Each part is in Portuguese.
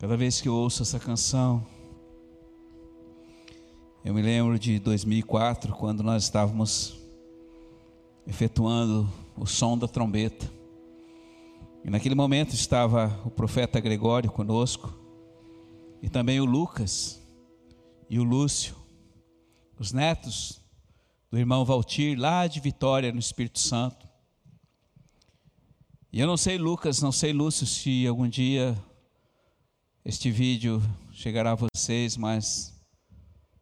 Cada vez que eu ouço essa canção, eu me lembro de 2004, quando nós estávamos efetuando o som da trombeta. E naquele momento estava o profeta Gregório conosco, e também o Lucas e o Lúcio, os netos do irmão Valtir, lá de Vitória, no Espírito Santo. E eu não sei, Lucas, não sei, Lúcio, se algum dia este vídeo chegará a vocês, mas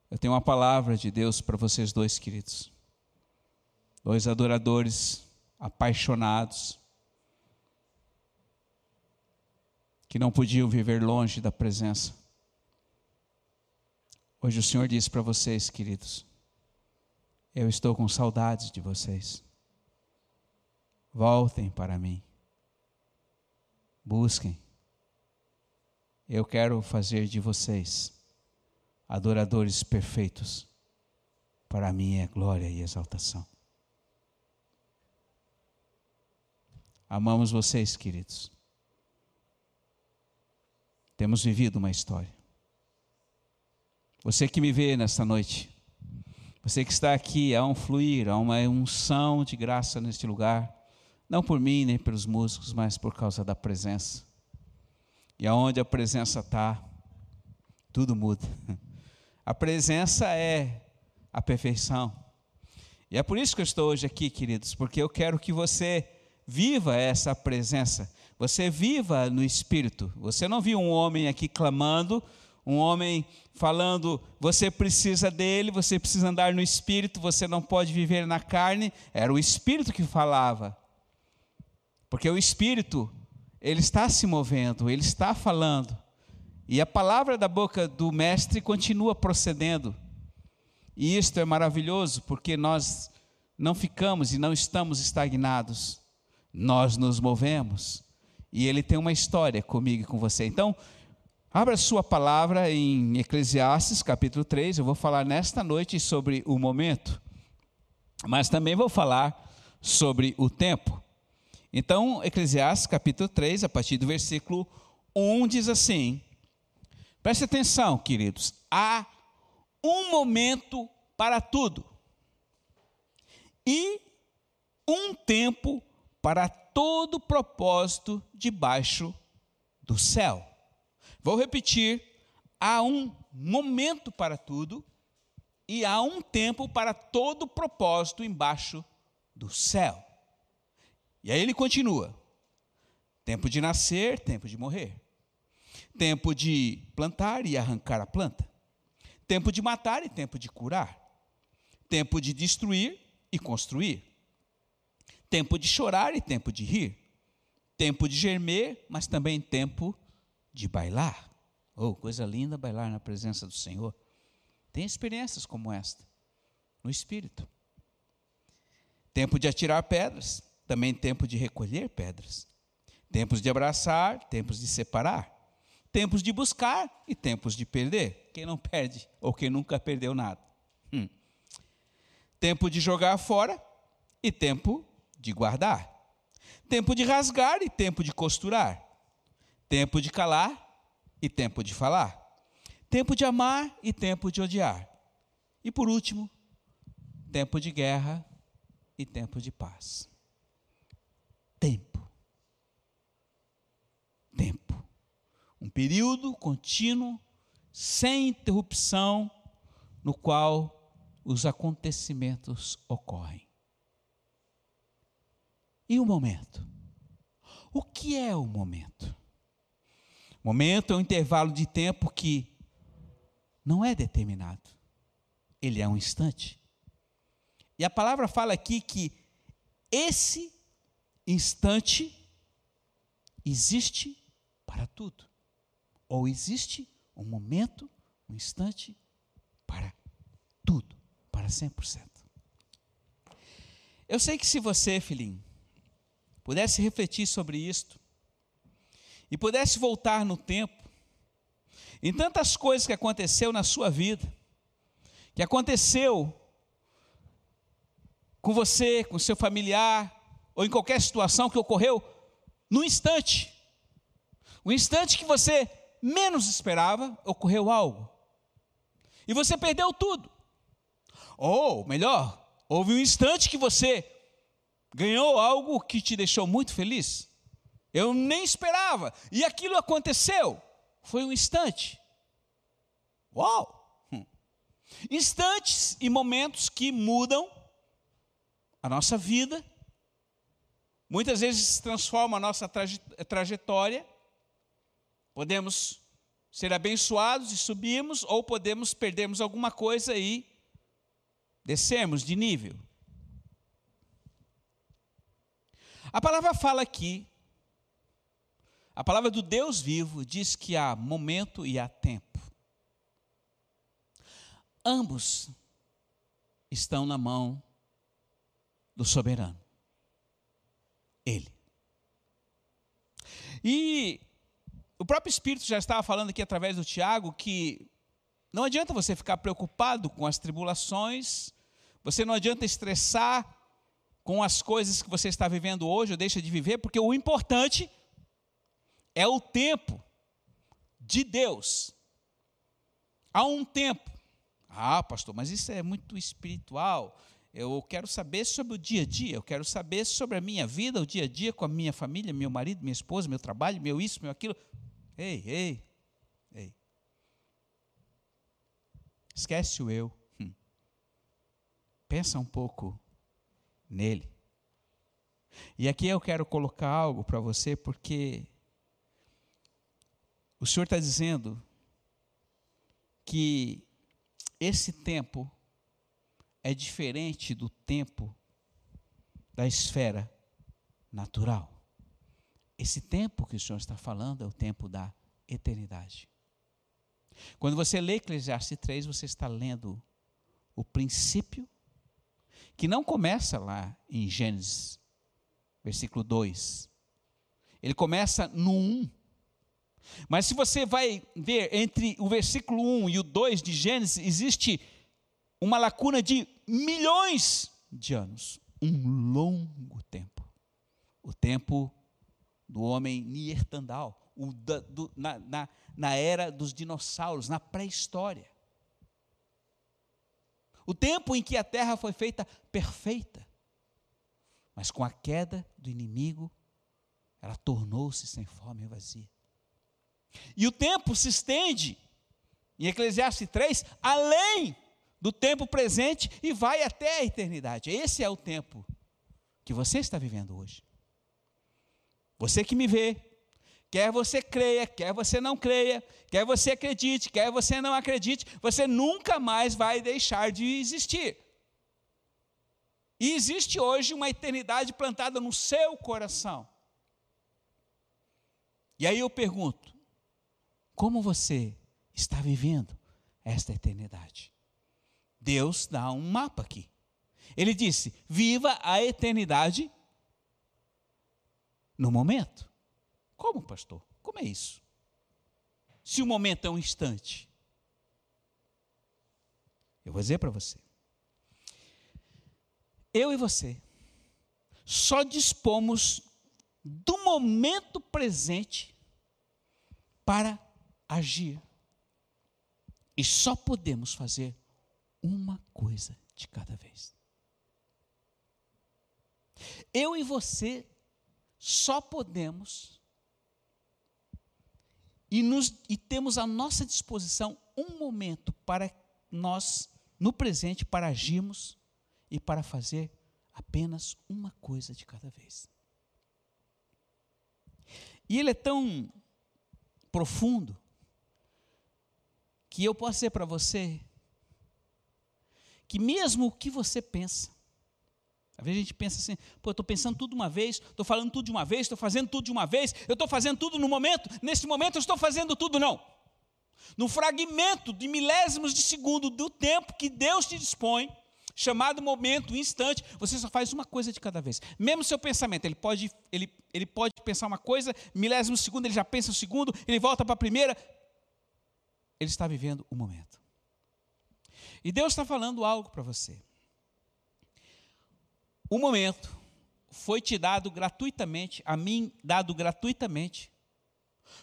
eu tenho uma palavra de Deus para vocês dois, queridos. Dois adoradores apaixonados, que não podiam viver longe da presença. Hoje o Senhor diz para vocês, queridos, eu estou com saudades de vocês. Voltem para mim. Busquem. Eu quero fazer de vocês adoradores perfeitos. Para mim é glória e exaltação. Amamos vocês, queridos. Temos vivido uma história. Você que me vê nesta noite, você que está aqui, há um fluir, há uma unção de graça neste lugar, não por mim nem pelos músicos, mas por causa da presença. E aonde a presença está, tudo muda. A presença é a perfeição. E é por isso que eu estou hoje aqui, queridos, porque eu quero que você viva essa presença. Você viva no espírito. Você não viu um homem aqui clamando, um homem falando, você precisa dele, você precisa andar no espírito, você não pode viver na carne. Era o espírito que falava. Porque o espírito, ele está se movendo, ele está falando. E a palavra da boca do mestre continua procedendo. E isto é maravilhoso, porque nós não ficamos e não estamos estagnados. Nós nos movemos. E ele tem uma história comigo e com você. Então, abra sua palavra em Eclesiastes, capítulo 3. Eu vou falar nesta noite sobre o momento, mas também vou falar sobre o tempo. Então, Eclesiastes, capítulo 3, a partir do versículo 1, diz assim: Preste atenção, queridos. Há um momento para tudo e um tempo para todo propósito debaixo do céu. Vou repetir: há um momento para tudo e há um tempo para todo propósito embaixo do céu. E aí ele continua: tempo de nascer, tempo de morrer. Tempo de plantar e arrancar a planta, tempo de matar e tempo de curar, tempo de destruir e construir, tempo de chorar e tempo de rir, tempo de gemer, mas também tempo de bailar. Oh, coisa linda bailar na presença do Senhor. Tem experiências como esta no espírito. Tempo de atirar pedras, também tempo de recolher pedras. Tempos de abraçar, tempos de separar tempos de buscar e tempos de perder. Quem não perde ou quem nunca perdeu nada. Hum. Tempo de jogar fora e tempo de guardar. Tempo de rasgar e tempo de costurar. Tempo de calar e tempo de falar. Tempo de amar e tempo de odiar. E por último, tempo de guerra e tempo de paz. Tempo. um período contínuo, sem interrupção, no qual os acontecimentos ocorrem. E o momento? O que é o momento? Momento é um intervalo de tempo que não é determinado, ele é um instante. E a palavra fala aqui que esse instante existe para tudo. Ou existe um momento, um instante para tudo, para 100%. Eu sei que se você, filhinho, pudesse refletir sobre isto e pudesse voltar no tempo, em tantas coisas que aconteceu na sua vida, que aconteceu com você, com seu familiar, ou em qualquer situação que ocorreu no instante, o instante que você menos esperava, ocorreu algo. E você perdeu tudo. Ou, melhor, houve um instante que você ganhou algo que te deixou muito feliz. Eu nem esperava. E aquilo aconteceu. Foi um instante. Uau! Hum. Instantes e momentos que mudam a nossa vida, muitas vezes transformam a nossa trajetória. Podemos ser abençoados e subirmos, ou podemos perdermos alguma coisa e descermos de nível. A palavra fala aqui, a palavra do Deus vivo diz que há momento e há tempo. Ambos estão na mão do soberano. Ele. E o próprio Espírito já estava falando aqui através do Tiago que não adianta você ficar preocupado com as tribulações, você não adianta estressar com as coisas que você está vivendo hoje ou deixa de viver, porque o importante é o tempo de Deus. Há um tempo. Ah, pastor, mas isso é muito espiritual. Eu quero saber sobre o dia a dia, eu quero saber sobre a minha vida, o dia a dia com a minha família, meu marido, minha esposa, meu trabalho, meu isso, meu aquilo. Ei, ei, ei. Esquece o eu. Hum. Pensa um pouco nele. E aqui eu quero colocar algo para você, porque o Senhor está dizendo que esse tempo é diferente do tempo da esfera natural. Esse tempo que o Senhor está falando é o tempo da eternidade. Quando você lê Eclesiastes 3, você está lendo o princípio que não começa lá em Gênesis, versículo 2. Ele começa no 1. Mas se você vai ver entre o versículo 1 e o 2 de Gênesis, existe uma lacuna de milhões de anos um longo tempo. O tempo do homem Neandertal, o da, do, na, na, na era dos dinossauros, na pré-história. O tempo em que a terra foi feita perfeita, mas com a queda do inimigo, ela tornou-se sem fome e vazia. E o tempo se estende, em Eclesiastes 3, além do tempo presente e vai até a eternidade. Esse é o tempo que você está vivendo hoje. Você que me vê, quer você creia, quer você não creia, quer você acredite, quer você não acredite, você nunca mais vai deixar de existir. E existe hoje uma eternidade plantada no seu coração. E aí eu pergunto: como você está vivendo esta eternidade? Deus dá um mapa aqui. Ele disse: viva a eternidade no momento. Como, pastor? Como é isso? Se o momento é um instante. Eu vou dizer para você. Eu e você só dispomos do momento presente para agir. E só podemos fazer uma coisa de cada vez. Eu e você só podemos e, nos, e temos à nossa disposição um momento para nós, no presente, para agirmos e para fazer apenas uma coisa de cada vez. E ele é tão profundo que eu posso dizer para você que mesmo o que você pensa, às vezes a gente pensa assim, pô, eu estou pensando tudo de uma vez, estou falando tudo de uma vez, estou fazendo tudo de uma vesse, eu estou fazendo tudo no momento, nesse momento eu estou fazendo tudo, não. No fragmento de milésimos de segundo do tempo que Deus te dispõe, chamado momento, instante, você só faz uma coisa de cada vez. Mesmo seu pensamento, ele pode, ele, ele pode pensar uma coisa, milésimo segundo, ele já pensa o segundo, ele volta para a primeira. Ele está vivendo o momento. E Deus está falando algo para você. O momento foi te dado gratuitamente, a mim dado gratuitamente,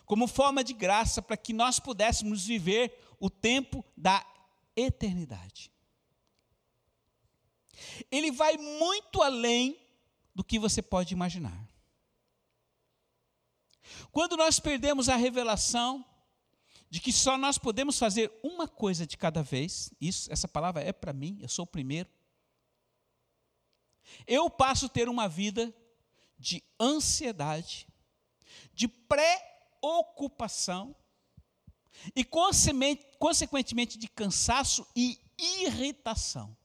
como forma de graça para que nós pudéssemos viver o tempo da eternidade. Ele vai muito além do que você pode imaginar. Quando nós perdemos a revelação de que só nós podemos fazer uma coisa de cada vez, isso, essa palavra é para mim, eu sou o primeiro. Eu passo a ter uma vida de ansiedade, de preocupação e, consequentemente, de cansaço e irritação.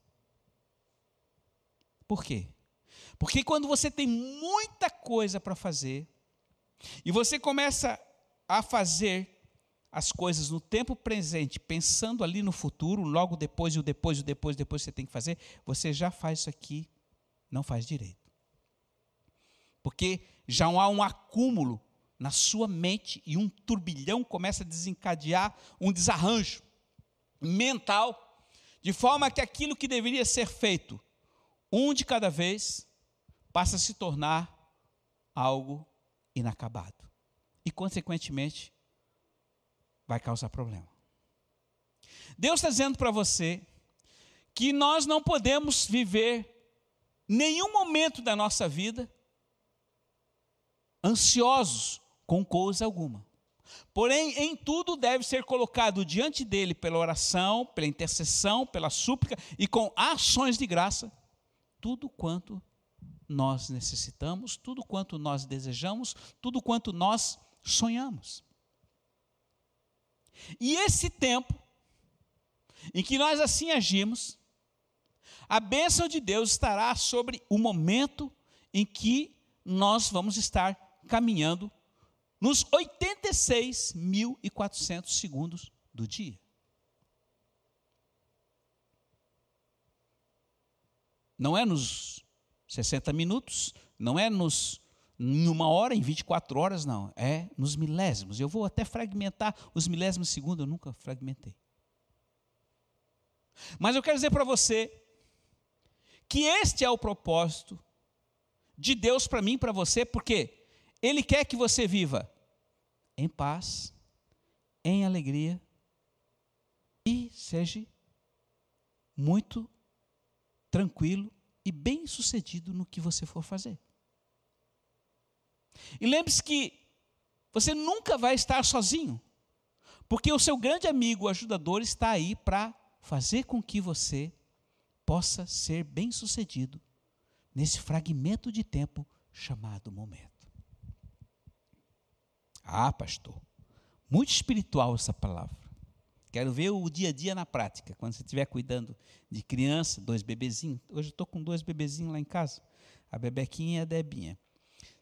Por quê? Porque quando você tem muita coisa para fazer, e você começa a fazer as coisas no tempo presente, pensando ali no futuro, logo depois, e o depois, e o depois, depois você tem que fazer, você já faz isso aqui, não faz direito. Porque já há um acúmulo na sua mente e um turbilhão começa a desencadear um desarranjo mental, de forma que aquilo que deveria ser feito um de cada vez, passa a se tornar algo inacabado. E, consequentemente, vai causar problema. Deus está dizendo para você que nós não podemos viver nenhum momento da nossa vida ansiosos com coisa alguma. Porém, em tudo deve ser colocado diante dele pela oração, pela intercessão, pela súplica e com ações de graça tudo quanto nós necessitamos, tudo quanto nós desejamos, tudo quanto nós sonhamos. E esse tempo em que nós assim agimos, a bênção de Deus estará sobre o momento em que nós vamos estar caminhando nos 86.400 segundos do dia. Não é nos 60 minutos, não é nos em uma hora, em 24 horas, não. É nos milésimos. Eu vou até fragmentar os milésimos segundos, eu nunca fragmentei. Mas eu quero dizer para você que este é o propósito de Deus para mim e para você, porque Ele quer que você viva em paz, em alegria e seja muito tranquilo e bem sucedido no que você for fazer. E lembre-se que você nunca vai estar sozinho, porque o seu grande amigo, o ajudador, está aí para fazer com que você possa ser bem sucedido nesse fragmento de tempo chamado momento. Ah, pastor, muito espiritual essa palavra. Quero ver o dia a dia na prática, quando você estiver cuidando de criança, dois bebezinhos. Hoje eu estou com dois bebezinhos lá em casa, a Bebequinha e a Debinha.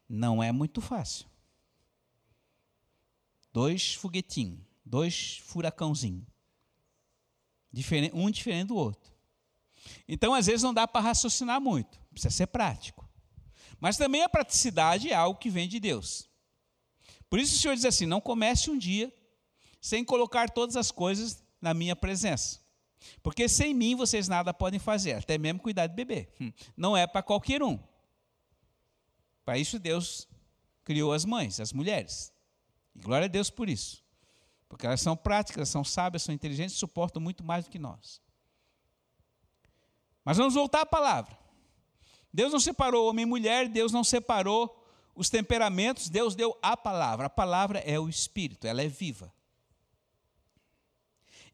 Não é muito fácil. Dois foguetinhos, dois furacãozinhos. um diferente do outro. Então, às vezes, não dá para raciocinar muito, precisa ser prático. Mas também a praticidade é algo que vem de Deus. Por isso o Senhor diz assim: não comece um dia sem colocar todas as coisas na minha presença. Porque sem mim vocês nada podem fazer, até mesmo cuidar de bebê. Hum, não é para qualquer um. Para isso Deus criou as mães, as mulheres. E glória a Deus por isso. Porque elas são práticas, são sábias, são inteligentes, suportam muito mais do que nós. Mas vamos voltar à palavra. Deus não separou homem e mulher, Deus não separou os temperamentos, Deus deu a palavra. A palavra é o espírito, ela é viva.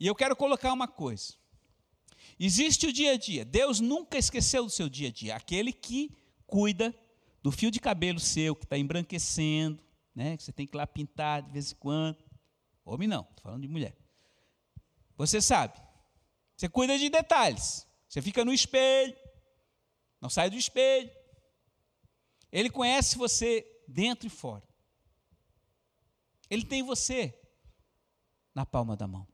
E eu quero colocar uma coisa. Existe o dia a dia. Deus nunca esqueceu do seu dia a dia. Aquele que cuida do fio de cabelo seu que está embranquecendo, né? Que você tem que ir lá pintar de vez em quando. Homem não, estou falando de mulher. Você sabe. Você cuida de detalhes. Você fica no espelho. Não sai do espelho. Ele conhece você dentro e fora. Ele tem você na palma da mão.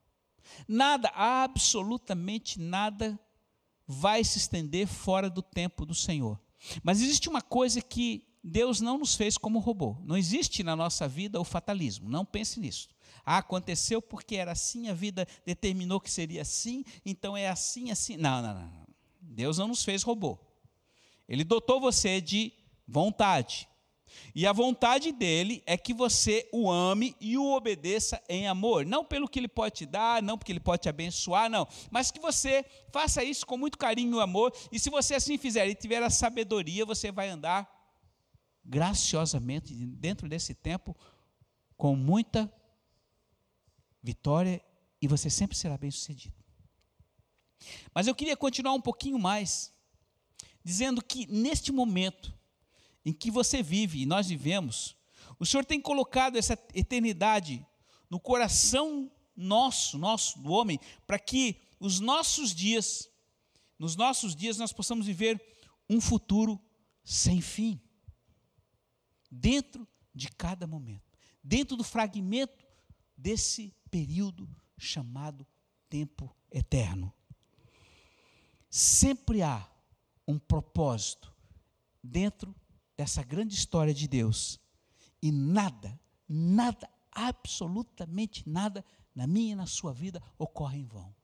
Nada, absolutamente nada, vai se estender fora do tempo do Senhor. Mas existe uma coisa que Deus não nos fez como robô. Não existe na nossa vida o fatalismo. Não pense nisso. Ah, aconteceu porque era assim, a vida determinou que seria assim, então é assim, assim. Não, não, não. Deus não nos fez robô. Ele dotou você de vontade, E a vontade dele é que você o ame e o obedeça em amor. Não pelo que ele pode te dar, não porque ele pode te abençoar, não. Mas que você faça isso com muito carinho e amor. E se você assim fizer e tiver a sabedoria, você vai andar graciosamente dentro desse tempo com muita vitória e você sempre será bem sucedido. Mas eu queria continuar um pouquinho mais, dizendo que neste momento, em que você vive e nós vivemos, o Senhor tem colocado essa eternidade no coração nosso, nosso, do homem, para que os nossos dias, nos nossos dias nós possamos viver um futuro sem fim. Dentro de cada momento, dentro do fragmento desse período chamado tempo eterno. Sempre há um propósito dentro dessa grande história de Deus. E nada, nada, absolutamente nada na minha e na sua vida ocorre em vão.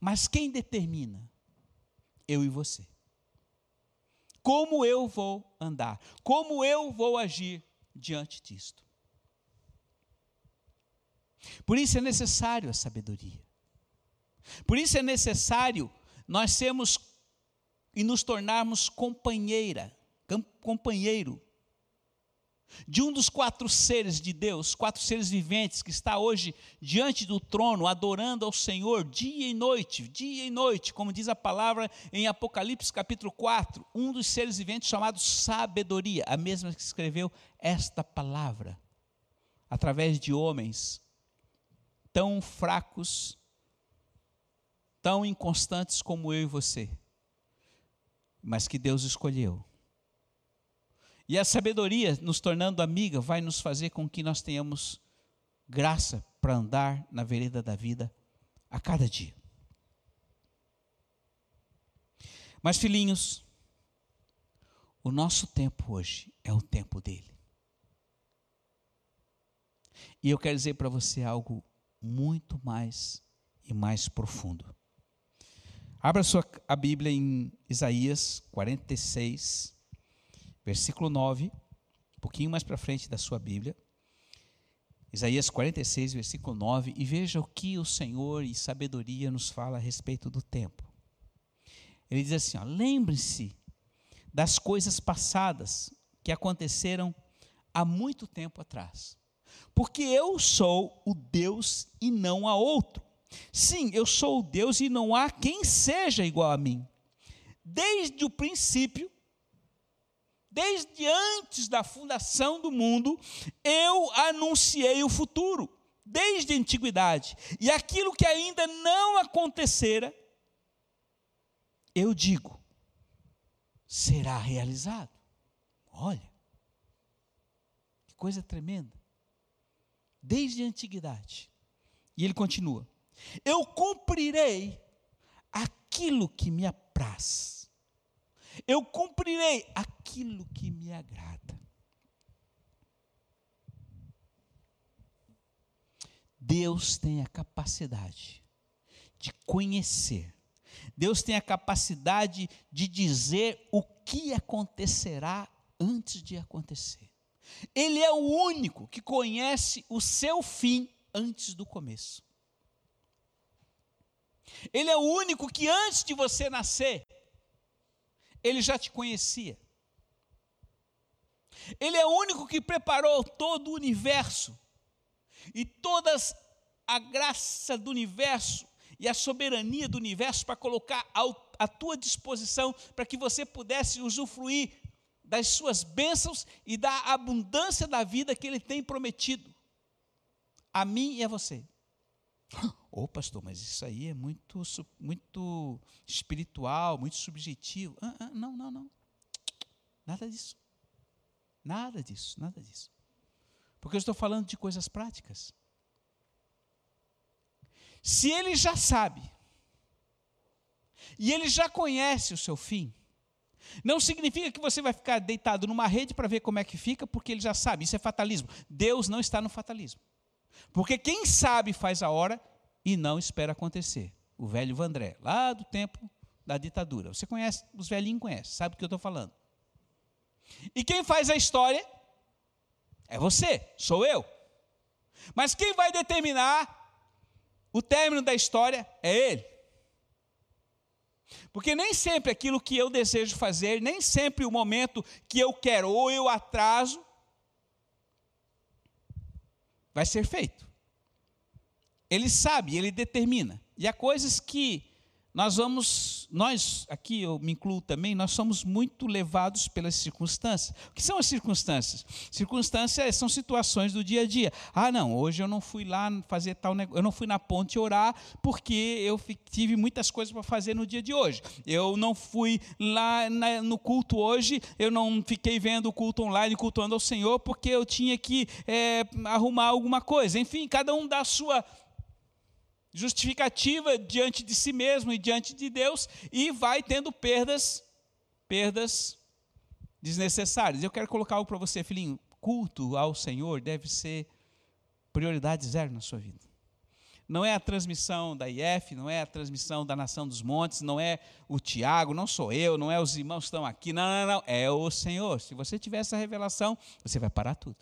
Mas quem determina? Eu e você. Como eu vou andar? Como eu vou agir diante disto? Por isso é necessário a sabedoria. Por isso é necessário nós sermos e nos tornarmos companheira companheiro de um dos quatro seres de Deus, quatro seres viventes que está hoje diante do trono, adorando ao Senhor dia e noite, dia e noite, como diz a palavra em Apocalipse capítulo 4, um dos seres viventes chamado sabedoria, a mesma que escreveu esta palavra, através de homens tão fracos, tão inconstantes como eu e você, mas que Deus escolheu e a sabedoria, nos tornando amiga, vai nos fazer com que nós tenhamos graça para andar na vereda da vida a cada dia. Mas, filhinhos, o nosso tempo hoje é o tempo dele. E eu quero dizer para você algo muito mais e mais profundo. Abra sua, a Bíblia em Isaías 46, versículo 9, um pouquinho mais para frente da sua Bíblia. Isaías 46, versículo 9, e veja o que o Senhor e sabedoria nos fala a respeito do tempo. Ele diz assim: lembre-se das coisas passadas que aconteceram há muito tempo atrás. Porque eu sou o Deus e não há outro. Sim, eu sou o Deus e não há quem seja igual a mim. Desde o princípio desde antes da fundação do mundo, eu anunciei o futuro, desde a antiguidade. E aquilo que ainda não acontecera, eu digo, será realizado. Olha, que coisa tremenda. Desde a antiguidade. E ele continua: Eu cumprirei aquilo que me apraz eu cumprirei aquilo que me agrada. Deus tem a capacidade de conhecer, Deus tem a capacidade de dizer o que acontecerá antes de acontecer. Ele é o único que conhece o seu fim antes do começo. Ele é o único que antes de você nascer, ele já te conhecia. Ele é o único que preparou todo o universo e toda a graça do universo e a soberania do universo para colocar à tua disposição para que você pudesse usufruir das suas bênçãos e da abundância da vida que ele tem prometido a mim e a você. Ô oh, pastor, mas isso aí é muito, muito espiritual, muito subjetivo. Ah, ah, não, não, não. Nada disso. Nada disso, nada disso. Porque eu estou falando de coisas práticas. Se ele já sabe, e ele já conhece o seu fim, não significa que você vai ficar deitado numa rede para ver como é que fica, porque ele já sabe. Isso é fatalismo. Deus não está no fatalismo. Porque quem sabe faz a hora e não espera acontecer. O velho Vandré, lá do tempo da ditadura. Você conhece, os velhinhos conhecem, sabe o que eu estou falando. E quem faz a história é você, sou eu. Mas quem vai determinar o término da história é Ele. Porque nem sempre aquilo que eu desejo fazer, nem sempre o momento que eu quero ou eu atraso, vai ser feito. Ele sabe, ele determina. E há coisas que nós vamos, nós aqui eu me incluo também, nós somos muito levados pelas circunstâncias. O que são as circunstâncias? Circunstâncias são situações do dia a dia. Ah, não, hoje eu não fui lá fazer tal negócio, eu não fui na ponte orar porque eu tive muitas coisas para fazer no dia de hoje. Eu não fui lá na, no culto hoje, eu não fiquei vendo o culto online, cultuando ao Senhor, porque eu tinha que é, arrumar alguma coisa. Enfim, cada um dá a sua justificativa diante de si mesmo e diante de Deus e vai tendo perdas, perdas desnecessárias. Eu quero colocar algo para você, filhinho. Culto ao Senhor deve ser prioridade zero na sua vida. Não é a transmissão da IF, não é a transmissão da Nação dos Montes, não é o Tiago, não sou eu, não é os irmãos que estão aqui, não, não, não, é o Senhor. Se você tiver essa revelação, você vai parar tudo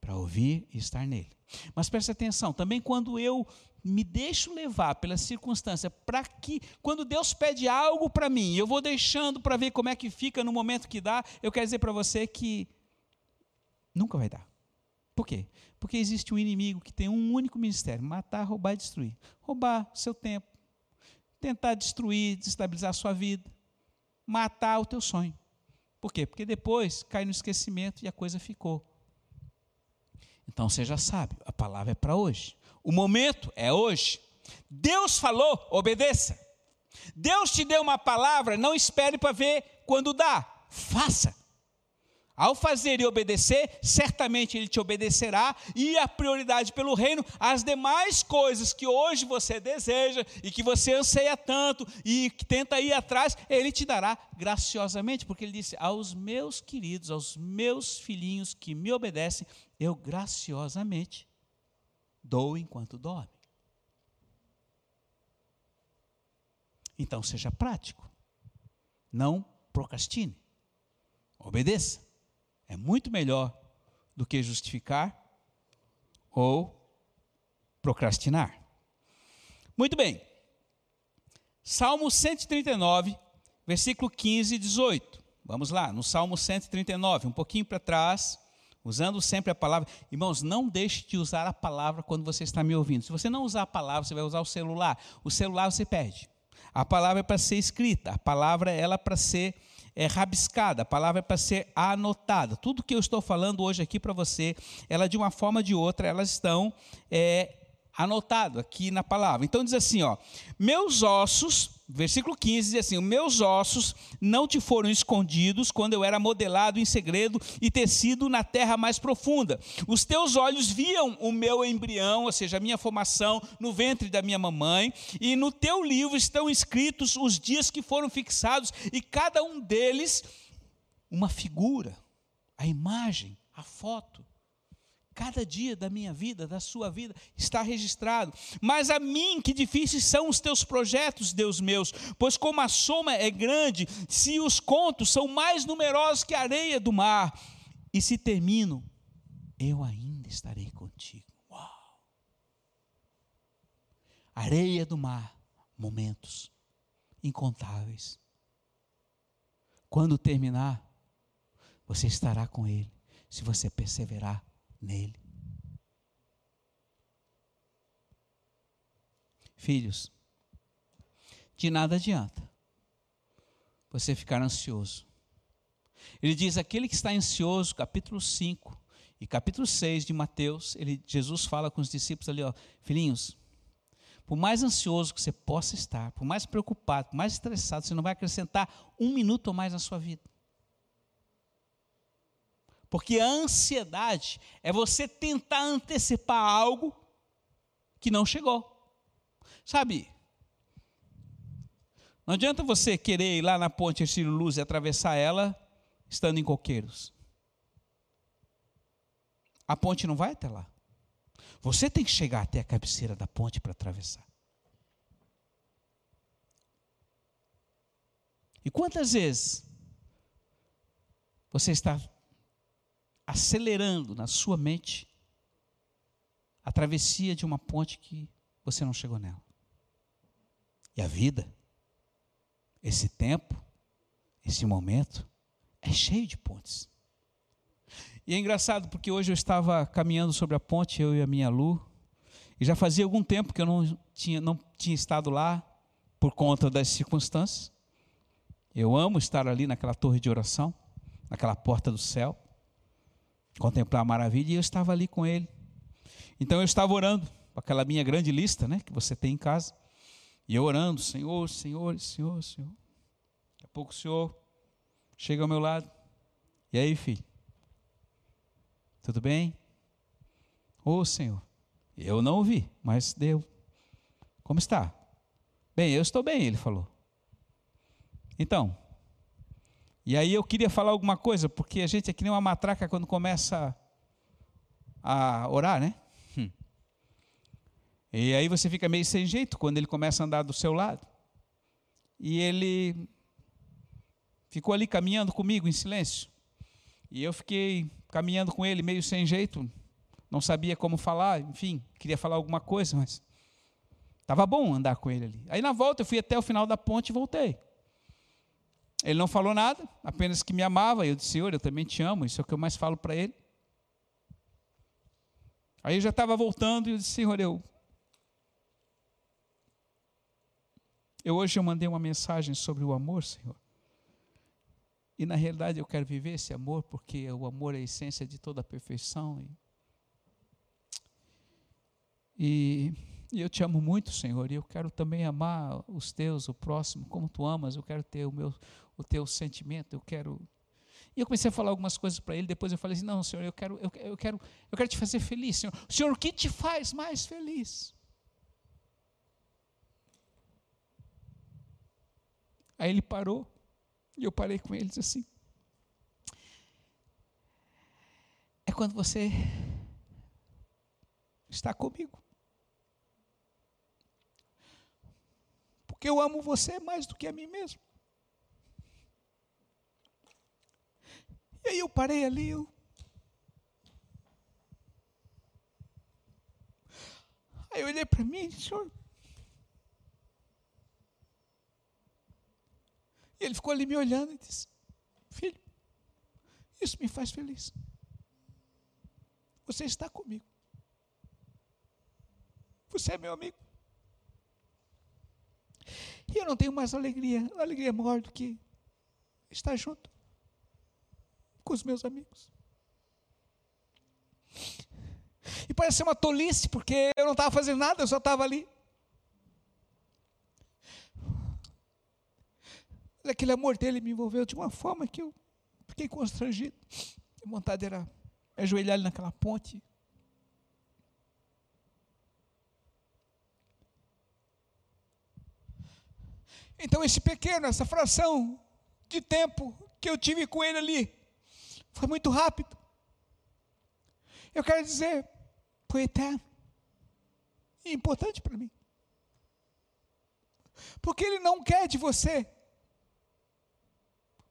para ouvir e estar nele. Mas preste atenção, também quando eu me deixo levar pela circunstância, para que, quando Deus pede algo para mim, eu vou deixando para ver como é que fica no momento que dá, eu quero dizer para você que nunca vai dar. Por quê? Porque existe um inimigo que tem um único ministério: matar, roubar e destruir. Roubar o seu tempo, tentar destruir, desestabilizar a sua vida, matar o teu sonho. Por quê? Porque depois cai no esquecimento e a coisa ficou. Então seja sábio, a palavra é para hoje. O momento é hoje. Deus falou, obedeça. Deus te deu uma palavra, não espere para ver quando dá. Faça. Ao fazer e obedecer, certamente Ele te obedecerá, e a prioridade pelo reino, as demais coisas que hoje você deseja e que você anseia tanto e que tenta ir atrás, Ele te dará graciosamente, porque Ele disse: Aos meus queridos, aos meus filhinhos que me obedecem, eu graciosamente dou enquanto dorme. Então seja prático. Não procrastine. Obedeça. É muito melhor do que justificar ou procrastinar. Muito bem. Salmo 139, versículo 15 e 18. Vamos lá, no Salmo 139, um pouquinho para trás usando sempre a palavra. Irmãos, não deixe de usar a palavra quando você está me ouvindo. Se você não usar a palavra, você vai usar o celular. O celular você perde. A palavra é para ser escrita, a palavra é ela para ser é, rabiscada, a palavra é para ser anotada. Tudo que eu estou falando hoje aqui para você, ela de uma forma ou de outra, elas estão é, anotado aqui na palavra. Então diz assim, ó: Meus ossos, versículo 15 diz assim: Meus ossos não te foram escondidos quando eu era modelado em segredo e tecido na terra mais profunda. Os teus olhos viam o meu embrião, ou seja, a minha formação no ventre da minha mamãe, e no teu livro estão escritos os dias que foram fixados e cada um deles uma figura, a imagem, a foto Cada dia da minha vida, da sua vida, está registrado. Mas a mim, que difíceis são os teus projetos, Deus meus, pois como a soma é grande, se os contos são mais numerosos que a areia do mar, e se termino, eu ainda estarei contigo. Uau! Areia do mar, momentos incontáveis. Quando terminar, você estará com Ele, se você perseverar nele. Filhos, de nada adianta você ficar ansioso. Ele diz: aquele que está ansioso, capítulo 5 e capítulo 6 de Mateus, ele, Jesus fala com os discípulos ali: ó, filhinhos, por mais ansioso que você possa estar, por mais preocupado, por mais estressado, você não vai acrescentar um minuto ou mais na sua vida. Porque a ansiedade é você tentar antecipar algo que não chegou. Sabe? Não adianta você querer ir lá na ponte Estilo Luz e atravessar ela estando em coqueiros. A ponte não vai até lá. Você tem que chegar até a cabeceira da ponte para atravessar. E quantas vezes você está acelerando na sua mente a travessia de uma ponte que você não chegou nela. E a vida, esse tempo, esse momento, é cheio de pontes. E é engraçado porque hoje eu estava caminhando sobre a ponte, eu e a minha Lu, e já fazia algum tempo que eu não tinha, não tinha estado lá por conta das circunstâncias. Eu amo estar ali naquela torre de oração, naquela porta do céu, contemplar a maravilha, e eu estava ali com ele. Então eu estava orando, aquela minha grande lista, né, que você tem em casa, e eu orando, Senhor, Senhor, Senhor, Senhor. Daqui a pouco o Senhor chega ao meu lado. E aí, filho? Tudo bem? Ô, oh, Senhor. Eu não ouvi, mas deu. Como está? Bem, eu estou bem, ele falou. Então, e aí eu queria falar alguma coisa, porque a gente é que nem uma matraca quando começa a orar, né? Hum. E aí você fica meio sem jeito quando ele começa a andar do seu lado. E ele ficou ali caminhando comigo em silêncio. E eu fiquei caminhando com ele meio sem jeito, não sabia como falar, enfim, queria falar alguma coisa, mas estava bom andar com ele ali. Aí na volta eu fui até o final da ponte e voltei. Ele não falou nada, apenas que me amava. E eu disse, Senhor, eu também te amo, isso é o que eu mais falo para ele. Aí eu já estava voltando e eu disse, Senhor, eu. Eu hoje eu mandei uma mensagem sobre o amor, Senhor. E na realidade eu quero viver esse amor porque o amor é a essência de toda a perfeição. E, e, eu te amo muito, Senhor, e eu quero também amar os teus, o próximo, como tu amas. Eu quero ter o meu, o teu sentimento. Eu quero. E eu comecei a falar algumas coisas para ele. Depois eu falei assim: Não, Senhor, eu quero, eu, eu quero, eu quero te fazer feliz, Senhor. Senhor, o que te faz mais feliz? Aí ele parou e eu parei com eles assim. É quando você está comigo. Porque eu amo você mais do que a mim mesmo. E aí eu parei ali, eu Aí eu olhei para mim, senhor, E ele ficou ali me olhando e disse: Filho, isso me faz feliz. Você está comigo. Você é meu amigo. E eu não tenho mais alegria, alegria maior do que estar junto com os meus amigos. E parece ser uma tolice, porque eu não estava fazendo nada, eu só estava ali. Mas aquele amor dele me envolveu de uma forma que eu fiquei constrangido. A vontade era ajoelhar ali naquela ponte. Então, esse pequeno, essa fração de tempo que eu tive com ele ali, foi muito rápido. Eu quero dizer, foi eterno. E importante para mim. Porque ele não quer de você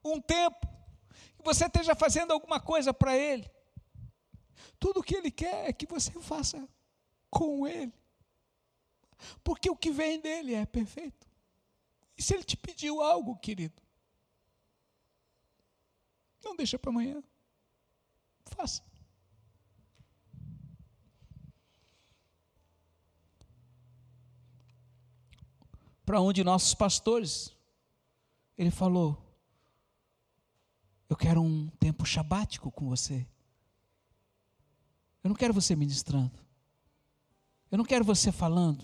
um tempo, que você esteja fazendo alguma coisa para Ele. Tudo o que Ele quer é que você faça com Ele. Porque o que vem dele é perfeito. E se Ele te pediu algo, querido, não deixa para amanhã. Faça. Para um de nossos pastores, ele falou: eu quero um tempo sabático com você. Eu não quero você ministrando. Eu não quero você falando.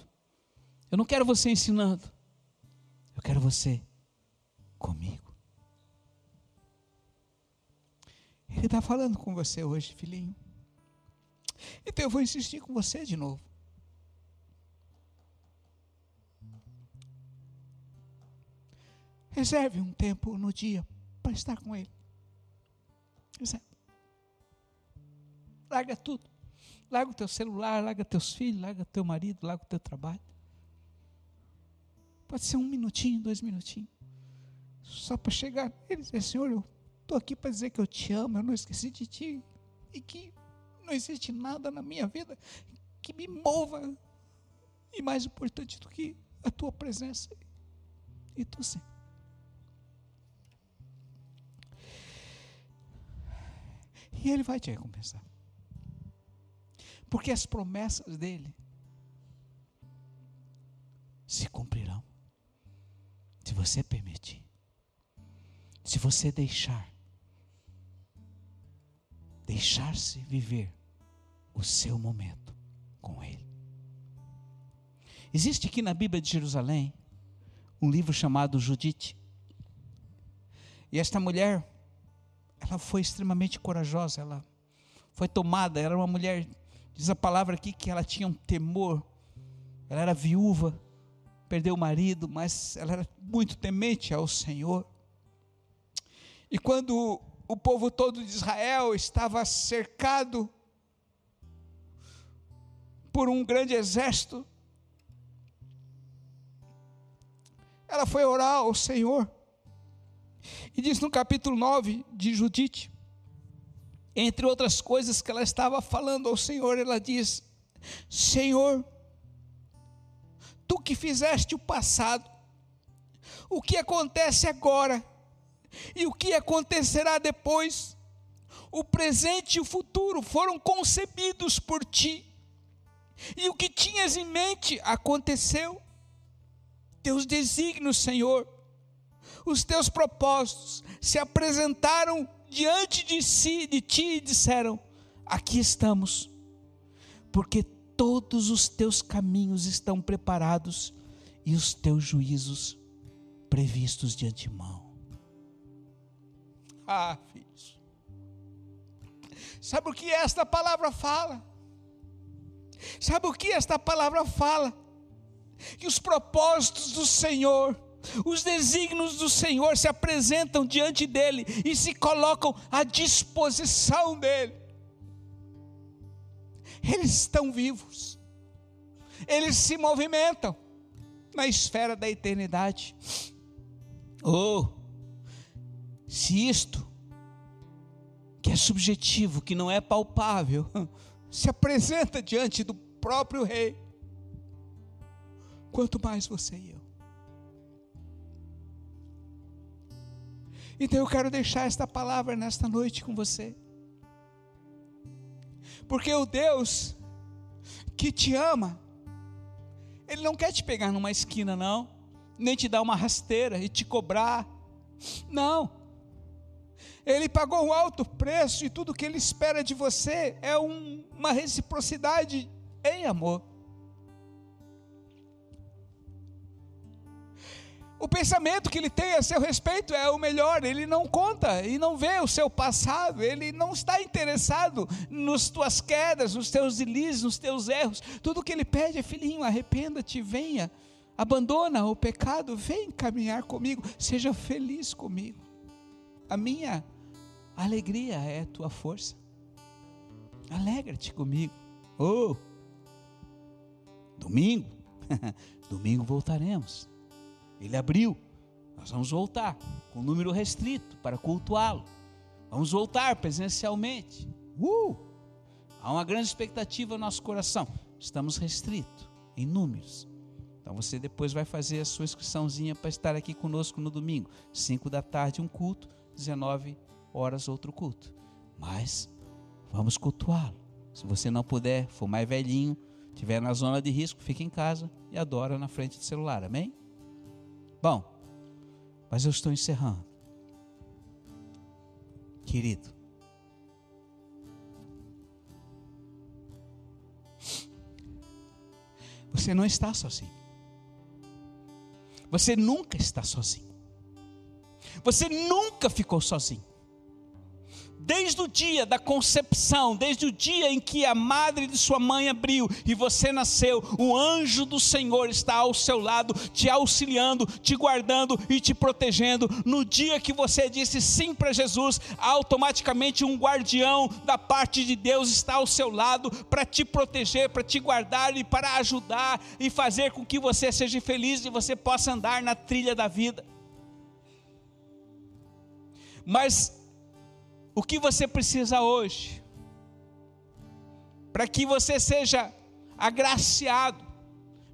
Eu não quero você ensinando. Eu quero você comigo. Ele está falando com você hoje, filhinho. Então eu vou insistir com você de novo. Reserve um tempo no dia para estar com Ele quiser. Larga tudo. Larga o teu celular, larga teus filhos, larga teu marido, larga o teu trabalho. Pode ser um minutinho, dois minutinhos. Só para chegar nele e dizer, Senhor, eu estou aqui para dizer que eu te amo, eu não esqueci de ti. E que não existe nada na minha vida que me mova. E mais importante do que a tua presença. E tu sim. E Ele vai te recompensar. Porque as promessas dele se cumprirão. Se você permitir. Se você deixar. Deixar-se viver o seu momento com Ele. Existe aqui na Bíblia de Jerusalém um livro chamado Judite. E esta mulher, ela foi extremamente corajosa, ela foi tomada, era uma mulher, diz a palavra aqui que ela tinha um temor, ela era viúva, perdeu o marido, mas ela era muito temente ao Senhor. E quando o povo todo de Israel estava cercado por um grande exército, ela foi orar ao Senhor. E diz no capítulo 9 de Judite, entre outras coisas que ela estava falando ao Senhor, ela diz: Senhor, tu que fizeste o passado, o que acontece agora e o que acontecerá depois, o presente e o futuro foram concebidos por ti, e o que tinhas em mente aconteceu. Teus desígnios, Senhor, os teus propósitos se apresentaram diante de si, de ti e disseram: Aqui estamos, porque todos os teus caminhos estão preparados e os teus juízos previstos de antemão. Ah, filhos, sabe o que esta palavra fala? Sabe o que esta palavra fala? que os propósitos do Senhor, os desígnios do Senhor se apresentam diante dele e se colocam à disposição dele. Eles estão vivos, eles se movimentam na esfera da eternidade. Oh, se isto, que é subjetivo, que não é palpável, se apresenta diante do próprio Rei, quanto mais você e eu. Então eu quero deixar esta palavra nesta noite com você. Porque o Deus que te ama, Ele não quer te pegar numa esquina, não, nem te dar uma rasteira e te cobrar. Não. Ele pagou um alto preço e tudo que Ele espera de você é um, uma reciprocidade em amor. o pensamento que ele tem a seu respeito é o melhor, ele não conta e não vê o seu passado, ele não está interessado nas tuas quedas, nos teus deslizes, nos teus erros. Tudo que ele pede é: filhinho, arrependa-te, venha, abandona o pecado, vem caminhar comigo, seja feliz comigo. A minha alegria é a tua força. Alegra-te comigo. Oh, domingo, domingo voltaremos ele abriu. Nós vamos voltar com número restrito para cultuá-lo. Vamos voltar presencialmente. Uh! Há uma grande expectativa no nosso coração. Estamos restritos em números. Então você depois vai fazer a sua inscriçãozinha para estar aqui conosco no domingo. 5 da tarde um culto, 19 horas outro culto. Mas vamos cultuá-lo. Se você não puder, for mais velhinho, estiver na zona de risco, fique em casa e adora na frente do celular. Amém? Bom, mas eu estou encerrando. Querido, você não está sozinho. Você nunca está sozinho. Você nunca ficou sozinho desde o dia da concepção, desde o dia em que a madre de sua mãe abriu e você nasceu, o anjo do Senhor está ao seu lado, te auxiliando, te guardando e te protegendo. No dia que você disse sim para Jesus, automaticamente um guardião da parte de Deus está ao seu lado para te proteger, para te guardar e para ajudar e fazer com que você seja feliz e você possa andar na trilha da vida. Mas o que você precisa hoje, para que você seja agraciado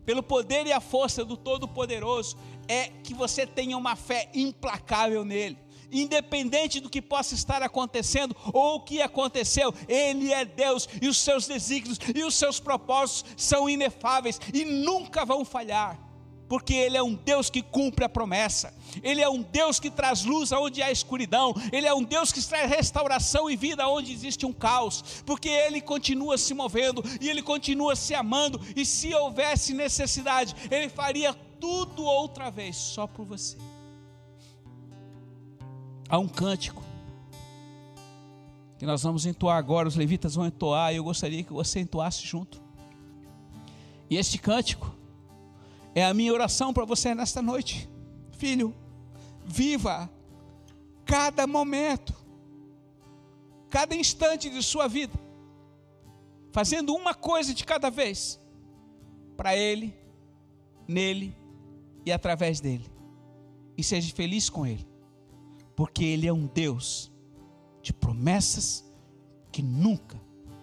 pelo poder e a força do Todo-Poderoso, é que você tenha uma fé implacável nele. Independente do que possa estar acontecendo ou o que aconteceu, Ele é Deus e os seus desígnios e os seus propósitos são inefáveis e nunca vão falhar porque Ele é um Deus que cumpre a promessa, Ele é um Deus que traz luz aonde há escuridão, Ele é um Deus que traz restauração e vida onde existe um caos, porque Ele continua se movendo e Ele continua se amando, e se houvesse necessidade, Ele faria tudo outra vez, só por você. Há um cântico que nós vamos entoar agora, os levitas vão entoar, e eu gostaria que você entoasse junto. E este cântico, é a minha oração para você nesta noite. Filho, viva cada momento, cada instante de sua vida, fazendo uma coisa de cada vez, para Ele, nele e através dele. E seja feliz com Ele, porque Ele é um Deus de promessas que nunca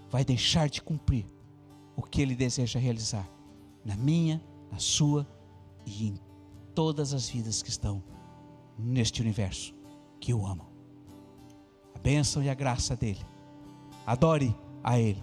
vai deixar de cumprir o que Ele deseja realizar na minha na sua e em todas as vidas que estão neste universo que o amam. A bênção e a graça dele. Adore a Ele.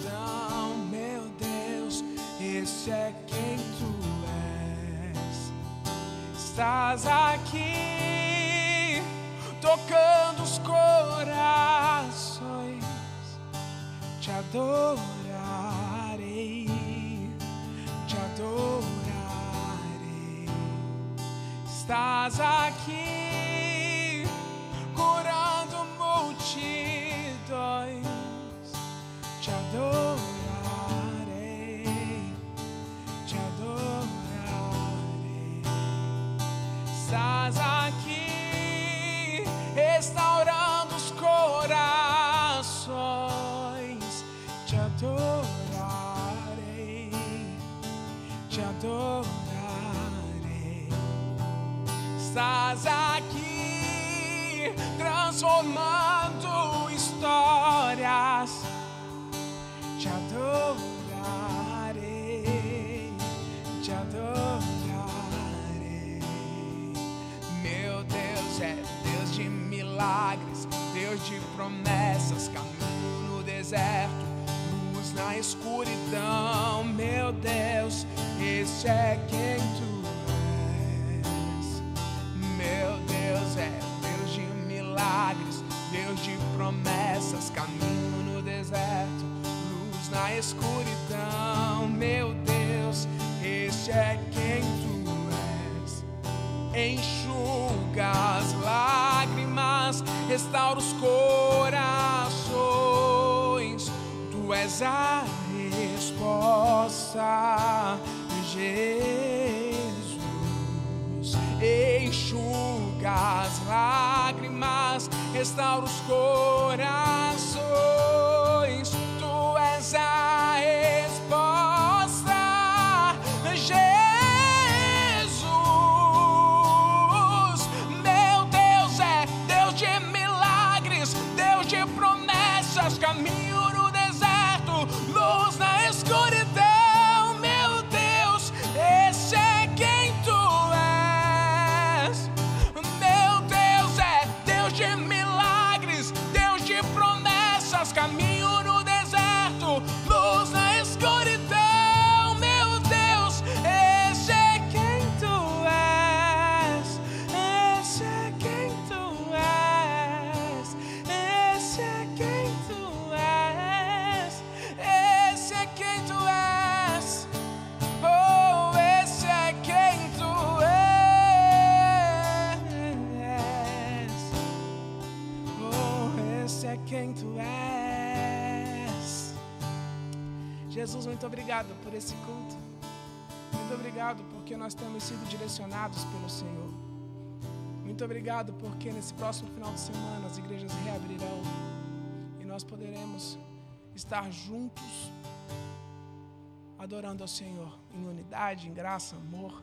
esse é quem tu és. Estás aqui tocando os corações, te adorarei, te adorarei. Estás aqui te adorarei. Estás aqui transformando histórias te adorarei, te adorarei. Meu Deus é Deus de milagres, Deus de promessas, caminho no deserto, luz na escuridão. Meu Deus, este é quem tu és. Meu Deus é Deus de milagres, Deus de promessas, caminho no deserto na escuridão, meu Deus, este é quem tu és. Enxuga as lágrimas, restaura os corações. Tu és a resposta, Jesus, enxuga as lágrimas, restaura os corações. Por esse culto. Muito obrigado porque nós temos sido direcionados pelo Senhor. Muito obrigado porque nesse próximo final de semana as igrejas reabrirão e nós poderemos estar juntos adorando ao Senhor em unidade, em graça, amor.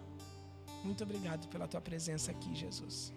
Muito obrigado pela tua presença aqui, Jesus.